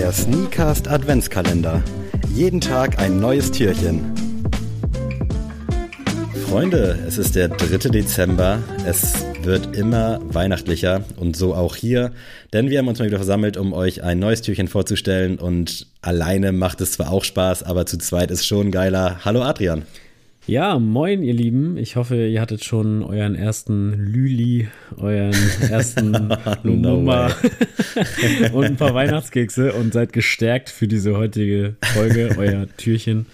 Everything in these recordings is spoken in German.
Der Sneakast Adventskalender. Jeden Tag ein neues Türchen. Freunde, es ist der 3. Dezember. Es wird immer weihnachtlicher und so auch hier, denn wir haben uns mal wieder versammelt, um euch ein neues Türchen vorzustellen und alleine macht es zwar auch Spaß, aber zu zweit ist schon geiler. Hallo Adrian. Ja, moin, ihr Lieben. Ich hoffe, ihr hattet schon euren ersten Lüli, euren ersten Lumumba und ein paar Weihnachtskekse und seid gestärkt für diese heutige Folge, euer Türchen.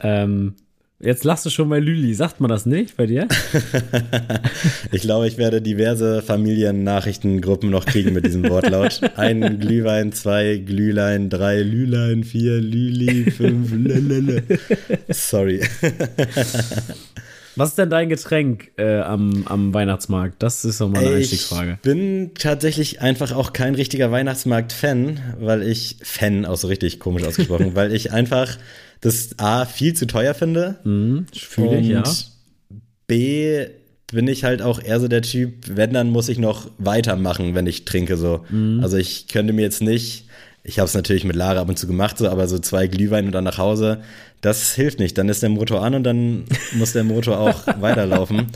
Ähm, Jetzt lachst du schon bei Lüli. Sagt man das nicht bei dir? ich glaube, ich werde diverse Familiennachrichtengruppen noch kriegen mit diesem Wortlaut. Ein Glühwein, zwei Glühlein, drei Lülein, vier Lüli, fünf Lelele. Sorry. Was ist denn dein Getränk äh, am, am Weihnachtsmarkt? Das ist doch mal eine ich Einstiegsfrage. Ich bin tatsächlich einfach auch kein richtiger Weihnachtsmarkt-Fan, weil ich, Fan, auch so richtig komisch ausgesprochen, weil ich einfach das A viel zu teuer finde. Mhm, fühle ich, ja. B bin ich halt auch eher so der Typ, wenn, dann muss ich noch weitermachen, wenn ich trinke so. Mhm. Also ich könnte mir jetzt nicht, ich habe es natürlich mit Lara ab und zu gemacht, so, aber so zwei Glühwein und dann nach Hause, das hilft nicht. Dann ist der Motor an und dann muss der Motor auch weiterlaufen.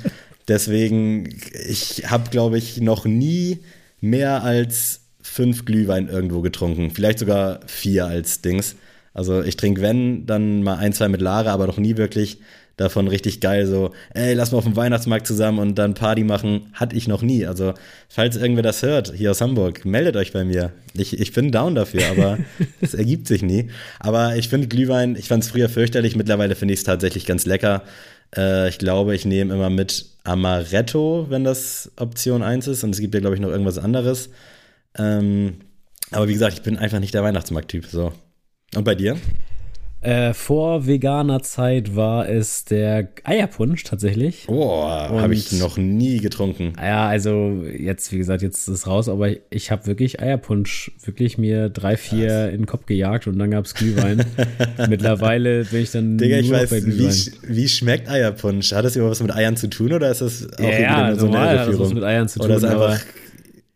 Deswegen, ich habe, glaube ich, noch nie mehr als fünf Glühwein irgendwo getrunken. Vielleicht sogar vier als Dings. Also ich trinke, wenn, dann mal ein, zwei mit Lara, aber noch nie wirklich davon richtig geil, so, ey, lass mal auf dem Weihnachtsmarkt zusammen und dann Party machen, hatte ich noch nie. Also, falls irgendwer das hört, hier aus Hamburg, meldet euch bei mir. Ich, ich bin down dafür, aber es ergibt sich nie. Aber ich finde Glühwein, ich fand es früher fürchterlich, mittlerweile finde ich es tatsächlich ganz lecker. Äh, ich glaube, ich nehme immer mit Amaretto, wenn das Option 1 ist. Und es gibt ja, glaube ich, noch irgendwas anderes. Ähm, aber wie gesagt, ich bin einfach nicht der Weihnachtsmarkt-Typ, so. Und bei dir? Äh, vor veganer Zeit war es der Eierpunsch tatsächlich. Oh, habe ich noch nie getrunken. Ja, also jetzt, wie gesagt, jetzt ist es raus, aber ich habe wirklich Eierpunsch wirklich mir drei, vier Was? in den Kopf gejagt und dann gab es Glühwein. Mittlerweile bin ich dann. Digga, ich weiß, wie, wie schmeckt Eierpunsch? Hat das überhaupt was mit Eiern zu tun oder ist das auch ja, ja, so eine normal hat das was mit Eiern zu tun. Oder ist einfach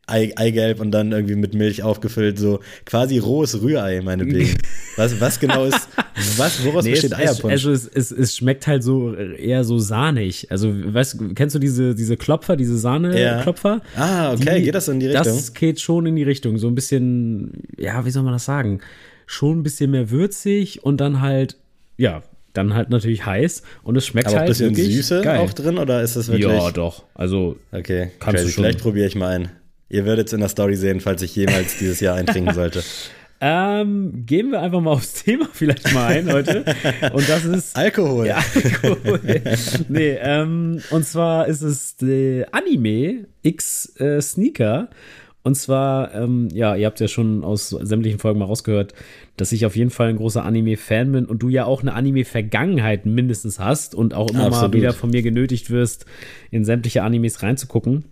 Eigelb und dann irgendwie mit Milch aufgefüllt, so quasi rohes Rührei, meinetwegen. Was, was genau ist, was, woraus nee, besteht es, Eierpunsch? Also es, es, es schmeckt halt so eher so sahnig. Also, weißt kennst du diese, diese Klopfer, diese Sahne-Klopfer? Ja. Ah, okay, die, geht das in die Richtung? Das geht schon in die Richtung. So ein bisschen, ja, wie soll man das sagen? Schon ein bisschen mehr würzig und dann halt, ja, dann halt natürlich heiß und es schmeckt Aber halt ein bisschen Süße geil. auch drin oder ist das wirklich? Ja, doch. Also okay, kannst crazy. du schon. Vielleicht probiere ich mal ein. Ihr werdet es in der Story sehen, falls ich jemals dieses Jahr eintrinken sollte. Ähm, gehen wir einfach mal aufs Thema vielleicht mal ein heute. Und das ist. Alkohol. Ja, Alkohol. nee, ähm, und zwar ist es der Anime X äh, Sneaker. Und zwar, ähm, ja, ihr habt ja schon aus sämtlichen Folgen mal rausgehört, dass ich auf jeden Fall ein großer Anime-Fan bin und du ja auch eine Anime-Vergangenheit mindestens hast und auch immer Absolut. mal wieder von mir genötigt wirst, in sämtliche Animes reinzugucken.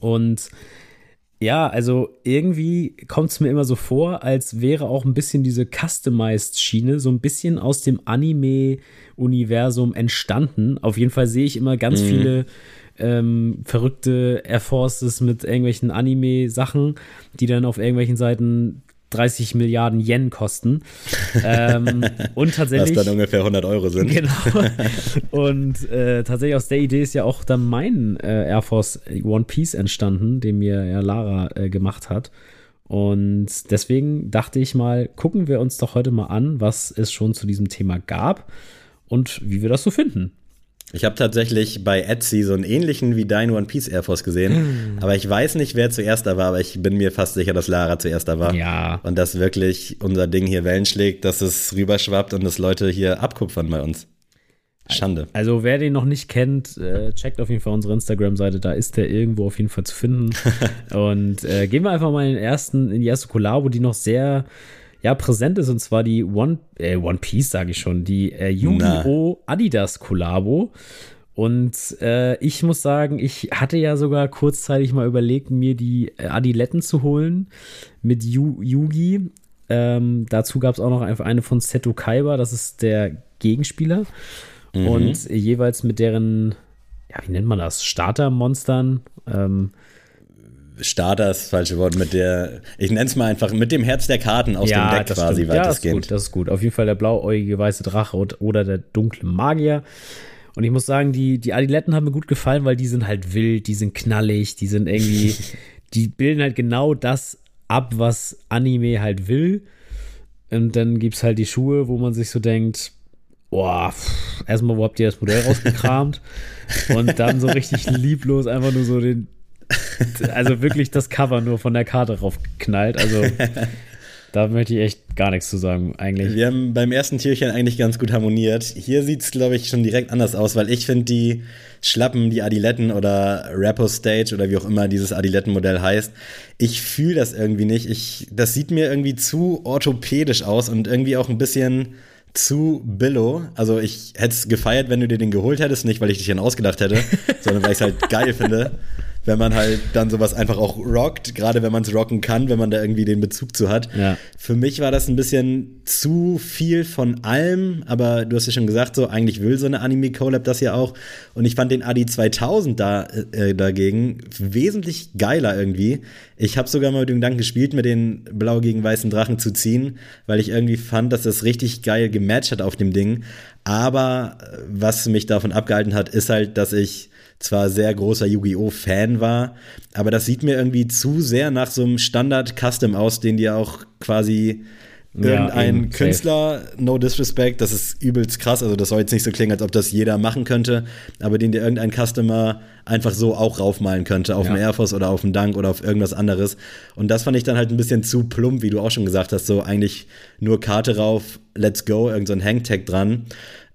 Und ja, also irgendwie kommt es mir immer so vor, als wäre auch ein bisschen diese Customized-Schiene so ein bisschen aus dem Anime-Universum entstanden. Auf jeden Fall sehe ich immer ganz mhm. viele ähm, verrückte Air Forces mit irgendwelchen Anime-Sachen, die dann auf irgendwelchen Seiten 30 Milliarden Yen kosten. ähm, und tatsächlich. Was dann ungefähr 100 Euro sind. Genau. Und äh, tatsächlich aus der Idee ist ja auch dann mein äh, Air Force One Piece entstanden, den mir ja Lara äh, gemacht hat. Und deswegen dachte ich mal, gucken wir uns doch heute mal an, was es schon zu diesem Thema gab und wie wir das so finden. Ich habe tatsächlich bei Etsy so einen ähnlichen wie dein One Piece Air Force gesehen. Mm. Aber ich weiß nicht, wer zuerst da war, aber ich bin mir fast sicher, dass Lara zuerst da war. Ja. Und dass wirklich unser Ding hier Wellen schlägt, dass es rüberschwappt und dass Leute hier abkupfern bei uns. Schande. Also wer den noch nicht kennt, äh, checkt auf jeden Fall unsere Instagram-Seite, da ist der irgendwo auf jeden Fall zu finden. und äh, gehen wir einfach mal in, den ersten, in die erste Kollabo, die noch sehr ja, präsent ist, und zwar die One, äh, One Piece, sage ich schon, die äh, Yu-Gi-Oh! Adidas Kollabo. Und äh, ich muss sagen, ich hatte ja sogar kurzzeitig mal überlegt, mir die äh, Adiletten zu holen mit Yu Yugi. Ähm, dazu gab es auch noch eine von Seto Kaiba, das ist der Gegenspieler. Mhm. Und jeweils mit deren, ja, wie nennt man das? Startermonstern. Ähm, Das falsche Wort, mit der, ich nenne es mal einfach, mit dem Herz der Karten aus ja, dem Deck quasi stimmt. weitestgehend. Ja, das ist gut, das ist gut. Auf jeden Fall der blauäugige weiße Drache oder der dunkle Magier. Und ich muss sagen, die, die Adiletten haben mir gut gefallen, weil die sind halt wild, die sind knallig, die sind irgendwie, die bilden halt genau das ab, was Anime halt will. Und dann gibt es halt die Schuhe, wo man sich so denkt, boah, erstmal, wo habt ihr das Modell rausgekramt? Und dann so richtig lieblos einfach nur so den, also wirklich das Cover nur von der Karte raufknallt. Also da möchte ich echt gar nichts zu sagen, eigentlich. Wir haben beim ersten Türchen eigentlich ganz gut harmoniert. Hier sieht es, glaube ich, schon direkt anders aus, weil ich finde die Schlappen, die Adiletten oder Rappo Stage oder wie auch immer dieses Adilettenmodell heißt, ich fühle das irgendwie nicht. Ich, das sieht mir irgendwie zu orthopädisch aus und irgendwie auch ein bisschen zu Billo. Also ich hätte es gefeiert, wenn du dir den geholt hättest, nicht weil ich dich dann ausgedacht hätte, sondern weil ich es halt geil finde wenn man halt dann sowas einfach auch rockt, gerade wenn man es rocken kann, wenn man da irgendwie den Bezug zu hat. Ja. Für mich war das ein bisschen zu viel von allem, aber du hast ja schon gesagt, so eigentlich will so eine Anime Collab das ja auch und ich fand den Adi 2000 da äh, dagegen wesentlich geiler irgendwie. Ich habe sogar mal mit dem Gedanken gespielt, mit den blau gegen weißen Drachen zu ziehen, weil ich irgendwie fand, dass das richtig geil gematcht hat auf dem Ding. Aber äh, was mich davon abgehalten hat, ist halt, dass ich zwar sehr großer Yu-Gi-Oh! Fan war, aber das sieht mir irgendwie zu sehr nach so einem Standard-Custom aus, den die auch quasi irgendein ja, Künstler, no disrespect, das ist übelst krass, also das soll jetzt nicht so klingen, als ob das jeder machen könnte, aber den dir irgendein Customer einfach so auch raufmalen könnte, auf ja. dem Air Force oder auf dem Dank oder auf irgendwas anderes. Und das fand ich dann halt ein bisschen zu plump, wie du auch schon gesagt hast, so eigentlich nur Karte rauf, let's go, irgend so ein Hangtag dran.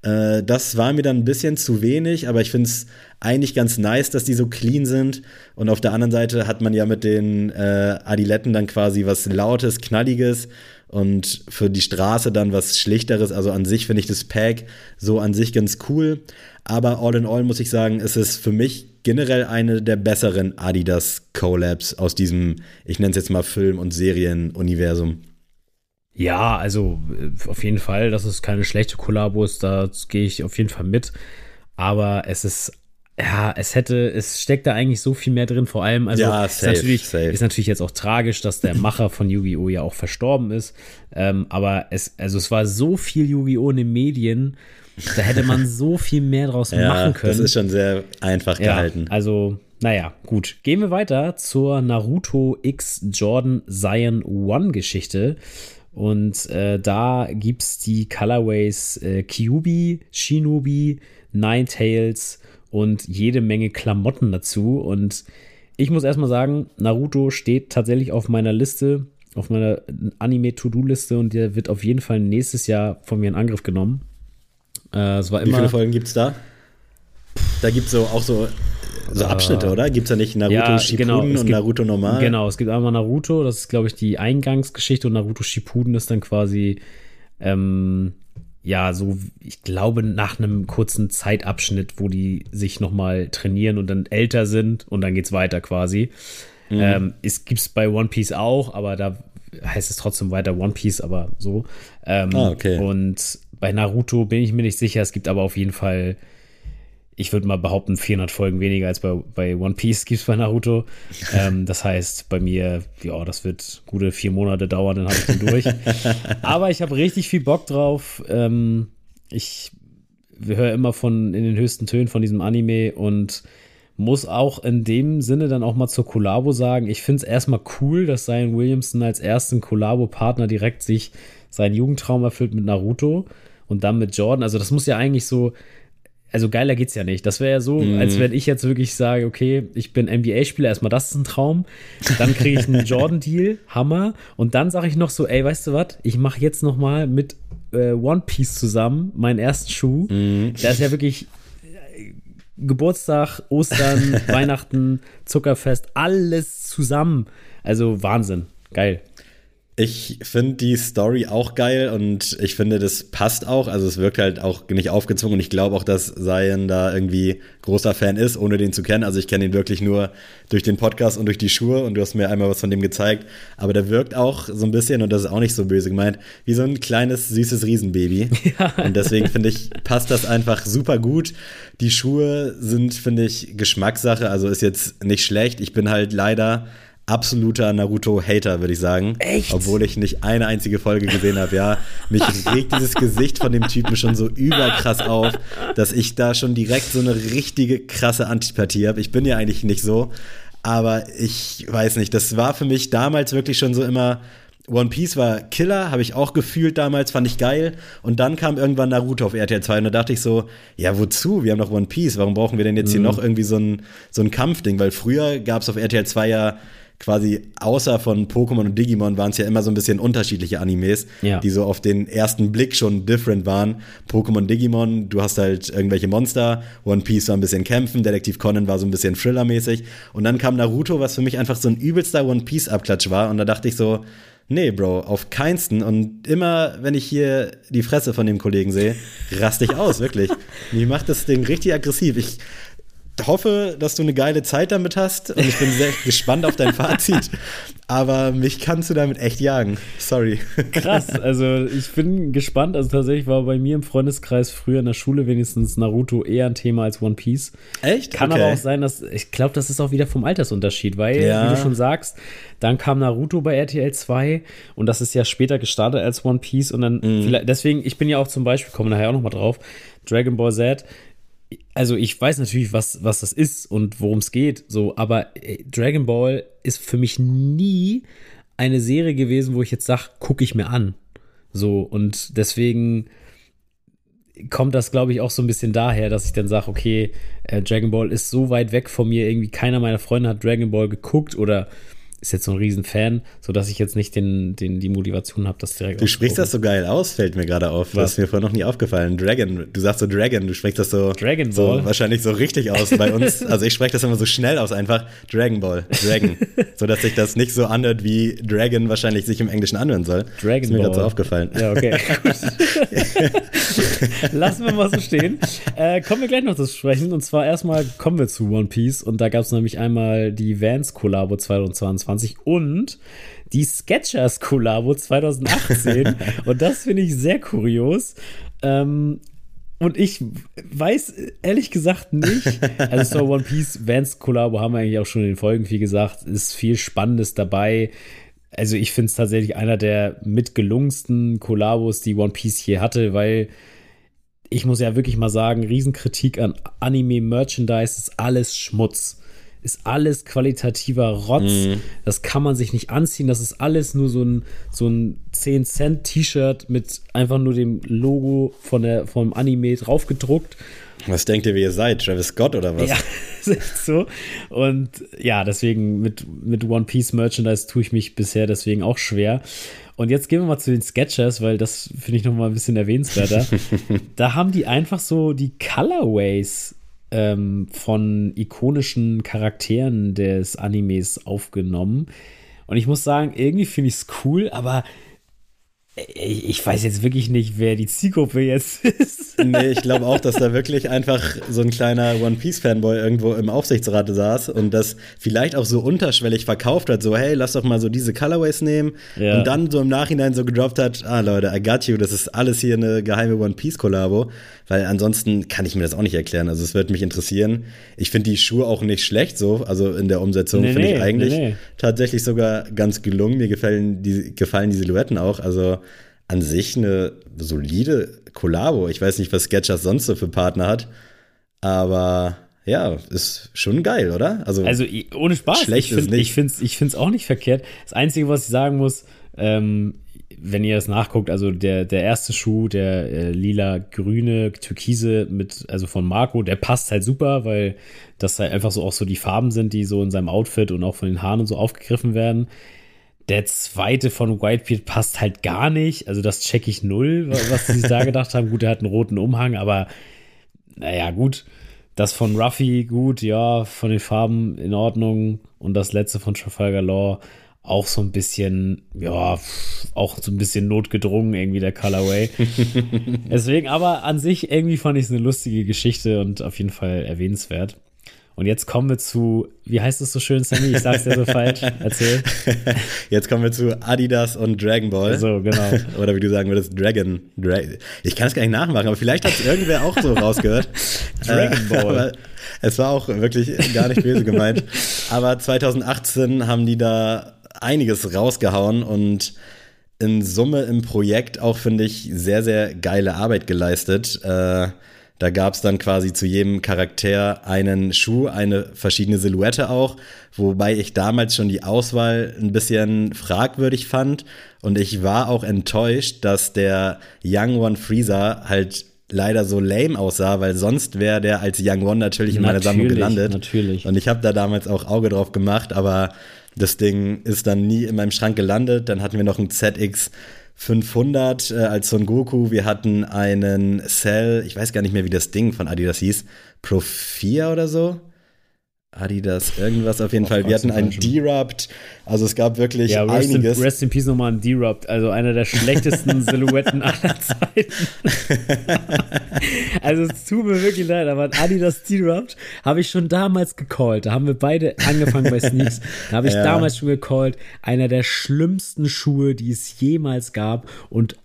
Äh, das war mir dann ein bisschen zu wenig, aber ich finde es eigentlich ganz nice, dass die so clean sind. Und auf der anderen Seite hat man ja mit den äh, Adiletten dann quasi was Lautes, Knalliges und für die Straße dann was Schlichteres. Also an sich finde ich das Pack so an sich ganz cool. Aber all in all muss ich sagen, ist es für mich generell eine der besseren Adidas Collabs aus diesem, ich nenne es jetzt mal Film- und Serienuniversum. Ja, also äh, auf jeden Fall, dass es keine schlechte Kollabo ist, da gehe ich auf jeden Fall mit. Aber es ist, ja, es hätte, es steckt da eigentlich so viel mehr drin, vor allem, also ja, safe, ist, natürlich, safe. ist natürlich jetzt auch tragisch, dass der Macher von Yu-Gi-Oh! ja auch verstorben ist. Ähm, aber es, also es war so viel Yu-Gi-Oh! in den Medien, da hätte man so viel mehr draus ja, machen können. Das ist schon sehr einfach ja, gehalten. Also, naja, gut. Gehen wir weiter zur Naruto X Jordan Zion One Geschichte. Und äh, da gibt es die Colorways äh, Kyubi, Shinobi, Ninetales und jede Menge Klamotten dazu. Und ich muss erstmal sagen, Naruto steht tatsächlich auf meiner Liste, auf meiner Anime-To-Do-Liste und der wird auf jeden Fall nächstes Jahr von mir in Angriff genommen. Äh, es war immer, Wie viele Folgen gibt es da? Da gibt es so auch so so Abschnitte, oder? Gibt es da nicht Naruto ja, Shippuden genau, und gibt, Naruto normal? Genau, es gibt einmal Naruto, das ist, glaube ich, die Eingangsgeschichte und Naruto Shippuden ist dann quasi, ähm, ja, so, ich glaube, nach einem kurzen Zeitabschnitt, wo die sich nochmal trainieren und dann älter sind und dann geht's weiter quasi. Mhm. Ähm, es gibt's bei One Piece auch, aber da heißt es trotzdem weiter One Piece, aber so. Ähm, ah, okay. Und bei Naruto bin ich mir nicht sicher, es gibt aber auf jeden Fall ich würde mal behaupten, 400 Folgen weniger als bei, bei One Piece gibt es bei Naruto. ähm, das heißt, bei mir, ja, das wird gute vier Monate dauern, dann habe ich den durch. Aber ich habe richtig viel Bock drauf. Ähm, ich höre immer von in den höchsten Tönen von diesem Anime und muss auch in dem Sinne dann auch mal zur Kollabo sagen, ich finde es erstmal cool, dass Zion Williamson als ersten Kollabo-Partner direkt sich seinen Jugendtraum erfüllt mit Naruto und dann mit Jordan. Also das muss ja eigentlich so also geiler geht's ja nicht. Das wäre ja so, mhm. als wenn ich jetzt wirklich sage, okay, ich bin NBA-Spieler, erstmal das ist ein Traum, dann kriege ich einen Jordan-Deal, Hammer, und dann sage ich noch so, ey, weißt du was, ich mache jetzt noch mal mit äh, One Piece zusammen meinen ersten Schuh. Mhm. Der ist ja wirklich äh, Geburtstag, Ostern, Weihnachten, Zuckerfest, alles zusammen. Also Wahnsinn, geil. Ich finde die Story auch geil und ich finde, das passt auch. Also es wirkt halt auch nicht aufgezwungen und ich glaube auch, dass Zion da irgendwie großer Fan ist, ohne den zu kennen. Also ich kenne ihn wirklich nur durch den Podcast und durch die Schuhe und du hast mir einmal was von dem gezeigt. Aber der wirkt auch so ein bisschen, und das ist auch nicht so böse gemeint, wie so ein kleines, süßes Riesenbaby. Ja. Und deswegen finde ich, passt das einfach super gut. Die Schuhe sind, finde ich, Geschmackssache. Also ist jetzt nicht schlecht. Ich bin halt leider absoluter Naruto-Hater, würde ich sagen. Echt? Obwohl ich nicht eine einzige Folge gesehen habe. Ja, mich regt dieses Gesicht von dem Typen schon so überkrass auf, dass ich da schon direkt so eine richtige krasse Antipathie habe. Ich bin ja eigentlich nicht so, aber ich weiß nicht, das war für mich damals wirklich schon so immer One Piece war Killer, habe ich auch gefühlt damals, fand ich geil. Und dann kam irgendwann Naruto auf RTL 2 und da dachte ich so, ja, wozu? Wir haben doch One Piece, warum brauchen wir denn jetzt hier Mhm. noch irgendwie so ein, so ein Kampfding? Weil früher gab es auf RTL 2 ja quasi außer von Pokémon und Digimon waren es ja immer so ein bisschen unterschiedliche Animes, Ja. die so auf den ersten Blick schon different waren. Pokémon, Digimon, du hast halt irgendwelche Monster, One Piece war ein bisschen Kämpfen, Detektiv Conan war so ein bisschen Thriller-mäßig und dann kam Naruto, was für mich einfach so ein übelster One Piece-Abklatsch war und da dachte ich so, nee, Bro, auf keinsten und immer, wenn ich hier die Fresse von dem Kollegen sehe, raste ich aus, wirklich. Mich macht das Ding richtig aggressiv. Ich hoffe, dass du eine geile Zeit damit hast und ich bin sehr gespannt auf dein Fazit. Aber mich kannst du damit echt jagen. Sorry. Krass, also ich bin gespannt. Also tatsächlich war bei mir im Freundeskreis früher in der Schule wenigstens Naruto eher ein Thema als One Piece. Echt? Kann Okay. aber auch sein, dass ich glaube, das ist auch wieder vom Altersunterschied, weil, Ja. wie du schon sagst, dann kam Naruto bei RTL 2 und das ist ja später gestartet als One Piece und dann Mhm. vielleicht, deswegen, ich bin ja auch zum Beispiel, kommen nachher auch nochmal drauf, Dragon Ball Z. Also ich weiß natürlich, was, was das ist und worum es geht, so, aber ey, Dragon Ball ist für mich nie eine Serie gewesen, wo ich jetzt sage, gucke ich mir an. So, und deswegen kommt das, glaube ich, auch so ein bisschen daher, dass ich dann sage, okay, äh, Dragon Ball ist so weit weg von mir, irgendwie keiner meiner Freunde hat Dragon Ball geguckt oder ist jetzt so ein Riesenfan, sodass ich jetzt nicht den, den, die Motivation habe, das direkt Du sprichst das so geil aus, fällt mir gerade auf. Das Was? ist mir vorher noch nie aufgefallen. Dragon, du sagst so Dragon, du sprichst das so, Dragon so Ball? wahrscheinlich so richtig aus bei uns. Also ich spreche das immer so schnell aus, einfach Dragon Ball, Dragon. so dass sich das nicht so anhört, wie Dragon wahrscheinlich sich im Englischen anhören soll. Dragon ist mir gerade so Ball. aufgefallen. Ja, okay. Lassen wir mal so stehen. Äh, kommen wir gleich noch zu sprechen. Und zwar erstmal kommen wir zu One Piece. Und da gab es nämlich einmal die Vans-Kollabo 2022 und die Sketchers-Kollabo 2018. und das finde ich sehr kurios. Ähm, und ich weiß ehrlich gesagt nicht. Also so One Piece Vans Kollabo haben wir eigentlich auch schon in den Folgen viel gesagt. Ist viel Spannendes dabei. Also ich finde es tatsächlich einer der mitgelungensten Kollabos, die One Piece je hatte, weil ich muss ja wirklich mal sagen, Riesenkritik an Anime-Merchandise ist alles Schmutz. Ist alles qualitativer Rotz. Das kann man sich nicht anziehen. Das ist alles nur so ein, so ein 10-Cent-T-Shirt mit einfach nur dem Logo von der, vom Anime draufgedruckt. Was denkt ihr, wie ihr seid? Travis Scott oder was? Ja, ist echt so. Und ja, deswegen mit, mit One Piece Merchandise tue ich mich bisher deswegen auch schwer. Und jetzt gehen wir mal zu den Sketchers, weil das finde ich noch mal ein bisschen erwähnenswerter. da haben die einfach so die Colorways ähm, von ikonischen Charakteren des Animes aufgenommen. Und ich muss sagen, irgendwie finde ich es cool, aber ich, ich weiß jetzt wirklich nicht, wer die Zielgruppe jetzt ist. Nee, ich glaube auch, dass da wirklich einfach so ein kleiner One Piece Fanboy irgendwo im Aufsichtsrat saß und das vielleicht auch so unterschwellig verkauft hat, so hey, lass doch mal so diese Colorways nehmen Ja. und dann so im Nachhinein so gedroppt hat, ah Leute, I got you, das ist alles hier eine geheime One Piece Kollabo, weil ansonsten kann ich mir das auch nicht erklären, also es würde mich interessieren. Ich finde die Schuhe auch nicht schlecht so, also in der Umsetzung Nee, finde nee, ich eigentlich nee. tatsächlich sogar ganz gelungen, mir gefallen die gefallen die Silhouetten auch, also an sich eine solide Kollabo. Ich weiß nicht, was Sketchers sonst so für Partner hat, aber ja, ist schon geil, oder? Also, Also ohne Spaß. Schlecht ich ist finde nicht. ich finde ich find's auch nicht verkehrt. Das Einzige, was ich sagen muss, ähm, wenn ihr das nachguckt, also der, der erste Schuh, der äh, lila-grüne Türkise mit, also von Marco, der passt halt super, weil das halt einfach so auch so die Farben sind, die so in seinem Outfit und auch von den Haaren und so aufgegriffen werden. Der zweite von Whitebeard passt halt gar nicht. Also das check ich null, wa- was sie sich da gedacht haben. Gut, er hat einen roten Umhang, aber naja, gut. Das von Ruffy, gut, ja, von den Farben in Ordnung. Und das letzte von Trafalgar Law auch so ein bisschen, ja, auch so ein bisschen notgedrungen, irgendwie der Colorway. Deswegen, aber an sich irgendwie fand ich es eine lustige Geschichte und auf jeden Fall erwähnenswert. Und jetzt kommen wir zu, wie heißt es so schön, Sammy? Ich sag's dir so falsch. Erzähl. Jetzt kommen wir zu Adidas und Dragon Ball. So, genau. Oder wie du sagen würdest, Dragon. Dra ich kann es gar nicht nachmachen, aber vielleicht hat es irgendwer auch so rausgehört. Dragon Ball. es war auch wirklich gar nicht böse gemeint. Aber 2018 haben die da einiges rausgehauen und in Summe im Projekt auch, finde ich, sehr, sehr geile Arbeit geleistet. Äh, da gab es dann quasi zu jedem Charakter einen Schuh, eine verschiedene Silhouette auch, wobei ich damals schon die Auswahl ein bisschen fragwürdig fand. Und ich war auch enttäuscht, dass der Young One Freezer halt leider so lame aussah, weil sonst wäre der als Young One natürlich in meiner Sammlung gelandet. Natürlich. Und ich habe da damals auch Auge drauf gemacht, aber das Ding ist dann nie in meinem Schrank gelandet. Dann hatten wir noch ein ZX 500 äh, als Son Goku. Wir hatten einen Cell, ich weiß gar nicht mehr, wie das Ding von Adidas hieß, Pro 4 oder so. Adidas, irgendwas auf jeden Fall. Wir hatten einen Derupt. Also es gab wirklich ja, rest einiges. In, rest in Peace nochmal ein Derupt. Also einer der schlechtesten Silhouetten aller Zeiten. also es tut mir wirklich leid, aber Adidas Derupt habe ich schon damals gecallt. Da haben wir beide angefangen bei Sneaks. Da habe ich ja. damals schon gecallt. Einer der schlimmsten Schuhe, die es jemals gab. Und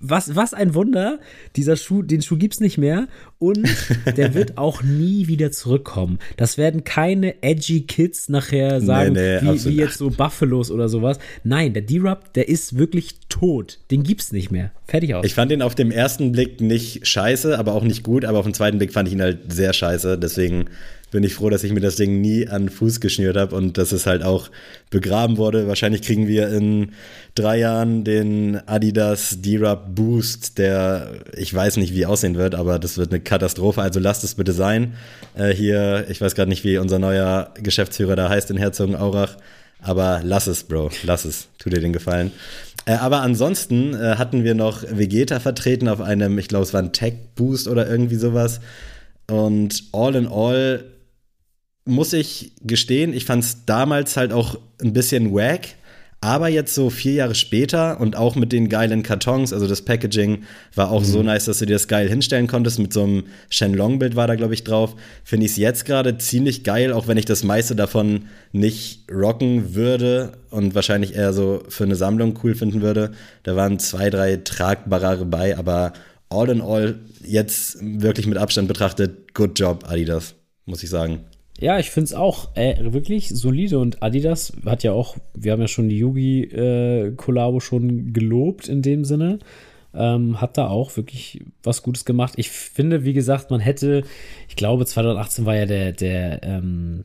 was, was ein Wunder, dieser Schuh, den Schuh gibt es nicht mehr und der wird auch nie wieder zurückkommen. Das werden keine edgy Kids nachher sagen, nee, nee, wie, wie, jetzt so Buffalos oder sowas. Nein, der D-Rub, der ist wirklich tot. Den gibt's nicht mehr. Fertig aus. Ich fand ihn auf dem ersten Blick nicht scheiße, aber auch nicht gut, aber auf dem zweiten Blick fand ich ihn halt sehr scheiße. Deswegen bin ich froh, dass ich mir das Ding nie an Fuß geschnürt habe und dass es halt auch begraben wurde. Wahrscheinlich kriegen wir in drei Jahren den Adidas D-Rub Boost, der ich weiß nicht, wie aussehen wird, aber das wird eine Katastrophe. Also lasst es bitte sein. Äh, hier, ich weiß gerade nicht, wie unser neuer Geschäftsführer da heißt in Herzogenaurach. Aber lass es, Bro, lass es. Tu dir den Gefallen. Äh, aber ansonsten äh, hatten wir noch Vegeta vertreten auf einem, ich glaube, es war ein Tech Boost oder irgendwie sowas. Und all in all muss ich gestehen, ich fand es damals halt auch ein bisschen wack. Aber jetzt so vier Jahre später und auch mit den geilen Kartons, also das Packaging war auch mhm. so nice, dass du dir das geil hinstellen konntest. Mit so einem Shenlong-Bild war da, glaube ich, drauf. Finde ich es jetzt gerade ziemlich geil, auch wenn ich das meiste davon nicht rocken würde und wahrscheinlich eher so für eine Sammlung cool finden würde. Da waren zwei, drei tragbare bei, aber all in all, jetzt wirklich mit Abstand betrachtet, good job, Adidas, muss ich sagen. Ja, ich finde es auch äh, wirklich solide und Adidas hat ja auch, wir haben ja schon die Yugi-Kollabo äh, schon gelobt in dem Sinne. Ähm, hat da auch wirklich was Gutes gemacht. Ich finde, wie gesagt, man hätte, ich glaube, 2018 war ja der, der, ähm,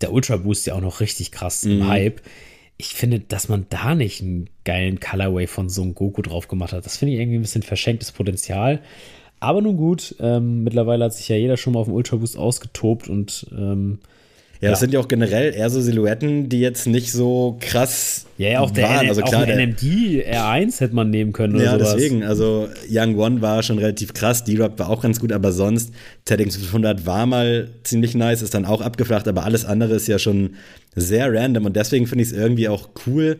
der Ultra Boost ja auch noch richtig krass mhm. im Hype. Ich finde, dass man da nicht einen geilen Colorway von Son Goku drauf gemacht hat, das finde ich irgendwie ein bisschen verschenktes Potenzial. Aber nun gut, ähm, mittlerweile hat sich ja jeder schon mal auf dem Ultra Boost ausgetobt und ähm, ja, das ja. sind ja auch generell eher so Silhouetten, die jetzt nicht so krass ja, ja auch der, waren. also klar, auch der NMD R1 hätte man nehmen können. Oder ja, sowas. deswegen. Also Young One war schon relativ krass, D-Rock war auch ganz gut, aber sonst ZX 500 war mal ziemlich nice, ist dann auch abgeflacht, aber alles andere ist ja schon sehr random und deswegen finde ich es irgendwie auch cool,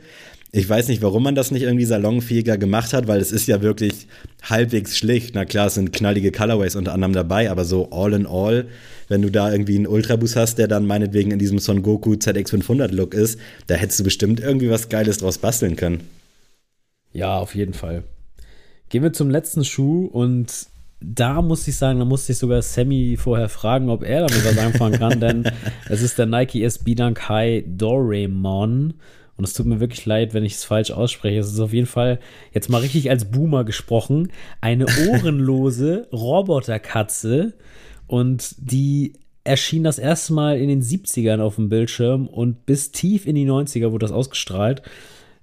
ich weiß nicht, warum man das nicht irgendwie salonfähiger gemacht hat, weil es ist ja wirklich halbwegs schlicht. Na klar, es sind knallige Colorways unter anderem dabei, aber so all in all, wenn du da irgendwie einen Ultraboost hast, der dann meinetwegen in diesem Son Goku ZX500 Look ist, da hättest du bestimmt irgendwie was Geiles draus basteln können. Ja, auf jeden Fall. Gehen wir zum letzten Schuh und da muss ich sagen, da musste ich sogar Sammy vorher fragen, ob er damit was anfangen kann, denn es ist der Nike SB Dunk High Doraemon und es tut mir wirklich leid, wenn ich es falsch ausspreche. Es ist auf jeden Fall, jetzt mal richtig als Boomer gesprochen, eine ohrenlose Roboterkatze. Und die erschien das erste Mal in den 70ern auf dem Bildschirm und bis tief in die 90er wurde das ausgestrahlt.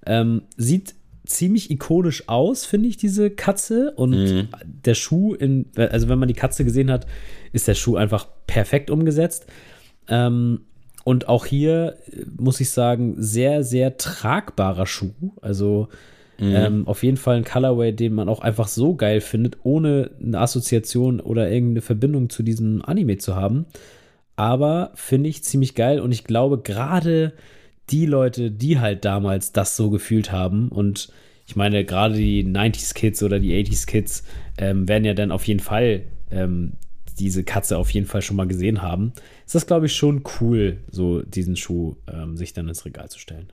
Ähm, sieht ziemlich ikonisch aus, finde ich, diese Katze. Und mhm. der Schuh, in, also wenn man die Katze gesehen hat, ist der Schuh einfach perfekt umgesetzt. Ähm, und auch hier äh, muss ich sagen, sehr, sehr tragbarer Schuh. Also mhm. ähm, auf jeden Fall ein Colorway, den man auch einfach so geil findet, ohne eine Assoziation oder irgendeine Verbindung zu diesem Anime zu haben. Aber finde ich ziemlich geil und ich glaube, gerade die Leute, die halt damals das so gefühlt haben und ich meine, gerade die 90s Kids oder die 80s Kids ähm, werden ja dann auf jeden Fall ähm, diese Katze auf jeden Fall schon mal gesehen haben, ist das, glaube ich, schon cool, so diesen Schuh ähm, sich dann ins Regal zu stellen.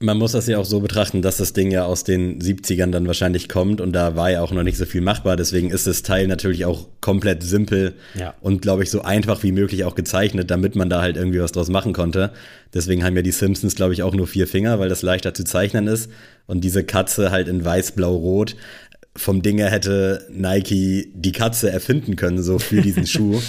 Man muss das ja auch so betrachten, dass das Ding ja aus den 70ern dann wahrscheinlich kommt und da war ja auch noch nicht so viel machbar. Deswegen ist das Teil natürlich auch komplett simpel ja. und glaube ich so einfach wie möglich auch gezeichnet, damit man da halt irgendwie was draus machen konnte. Deswegen haben ja die Simpsons, glaube ich, auch nur vier Finger, weil das leichter zu zeichnen ist. Und diese Katze halt in weiß, blau, rot. Vom Ding her hätte Nike die Katze erfinden können, so für diesen Schuh.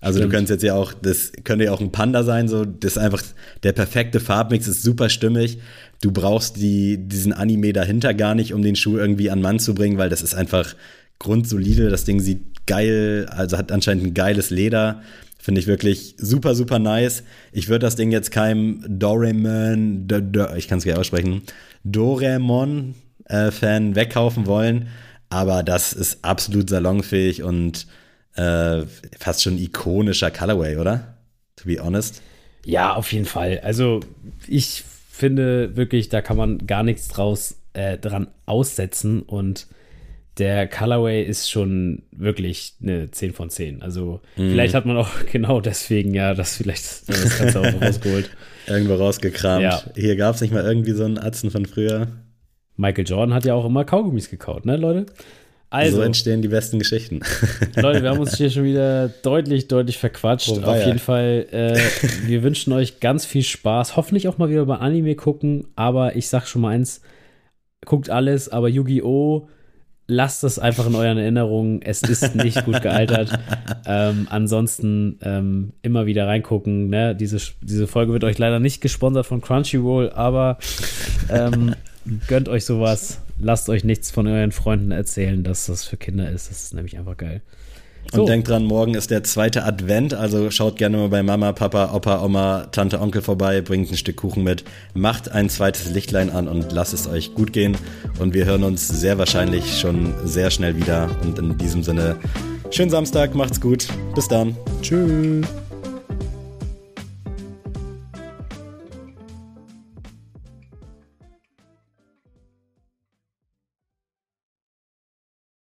Also Stimmt. du könntest jetzt ja auch, das könnte ja auch ein Panda sein, so das ist einfach der perfekte Farbmix, ist super stimmig. Du brauchst die, diesen Anime dahinter gar nicht, um den Schuh irgendwie an Mann zu bringen, weil das ist einfach grundsolide. Das Ding sieht geil, also hat anscheinend ein geiles Leder. Finde ich wirklich super, super nice. Ich würde das Ding jetzt keinem Doraemon, ich kann es gleich aussprechen, Doraemon-Fan äh, wegkaufen wollen, aber das ist absolut salonfähig und äh, fast schon ikonischer Colorway, oder? To be honest. Ja, auf jeden Fall. Also ich finde wirklich, da kann man gar nichts draus äh, dran aussetzen und der Colorway ist schon wirklich eine 10 von 10. Also mm. vielleicht hat man auch genau deswegen ja das vielleicht das Ganze auch rausgeholt. Irgendwo rausgekramt. Ja. Hier gab es nicht mal irgendwie so einen Atzen von früher. Michael Jordan hat ja auch immer Kaugummis gekaut, ne, Leute? Also, so entstehen die besten Geschichten. Leute, wir haben uns hier schon wieder deutlich, deutlich verquatscht. Wobei, Auf jeden. Fall, äh, wir wünschen euch ganz viel Spaß. Hoffentlich auch mal wieder bei Anime gucken. Aber ich sag schon mal eins: guckt alles, aber Yu-Gi-Oh! lasst es einfach in euren Erinnerungen. Es ist nicht gut gealtert. ähm, ansonsten ähm, immer wieder reingucken. Ne? Diese, diese Folge wird euch leider nicht gesponsert von Crunchyroll, aber ähm, gönnt euch sowas. Lasst euch nichts von euren Freunden erzählen, dass das für Kinder ist. Das ist nämlich einfach geil. So. Und denkt dran, morgen ist der zweite Advent, also schaut gerne mal bei Mama, Papa, Opa, Oma, Tante, Onkel vorbei, bringt ein Stück Kuchen mit, macht ein zweites Lichtlein an und lasst es euch gut gehen. Und wir hören uns sehr wahrscheinlich schon sehr schnell wieder. Und in diesem Sinne, schönen Samstag, macht's gut. Bis dann. Tschüss.